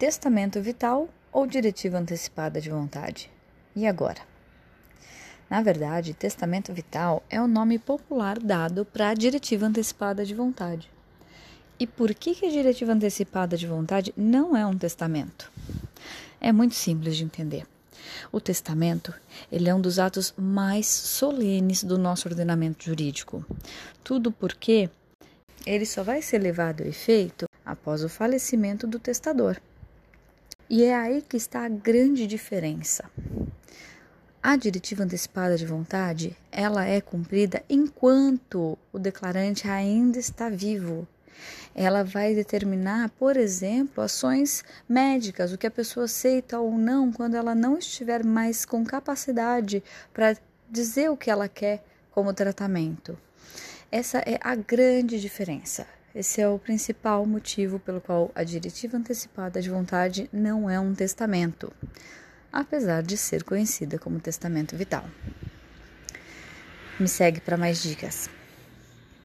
testamento vital ou diretiva antecipada de vontade? E agora? Na verdade, testamento vital é o nome popular dado para a diretiva antecipada de vontade. E por que, que a diretiva antecipada de vontade não é um testamento? É muito simples de entender. O testamento, ele é um dos atos mais solenes do nosso ordenamento jurídico. Tudo porque ele só vai ser levado a efeito após o falecimento do testador. E é aí que está a grande diferença. A diretiva antecipada de vontade, ela é cumprida enquanto o declarante ainda está vivo. Ela vai determinar, por exemplo, ações médicas, o que a pessoa aceita ou não quando ela não estiver mais com capacidade para dizer o que ela quer como tratamento. Essa é a grande diferença. Esse é o principal motivo pelo qual a diretiva antecipada de vontade não é um testamento, apesar de ser conhecida como testamento vital. Me segue para mais dicas.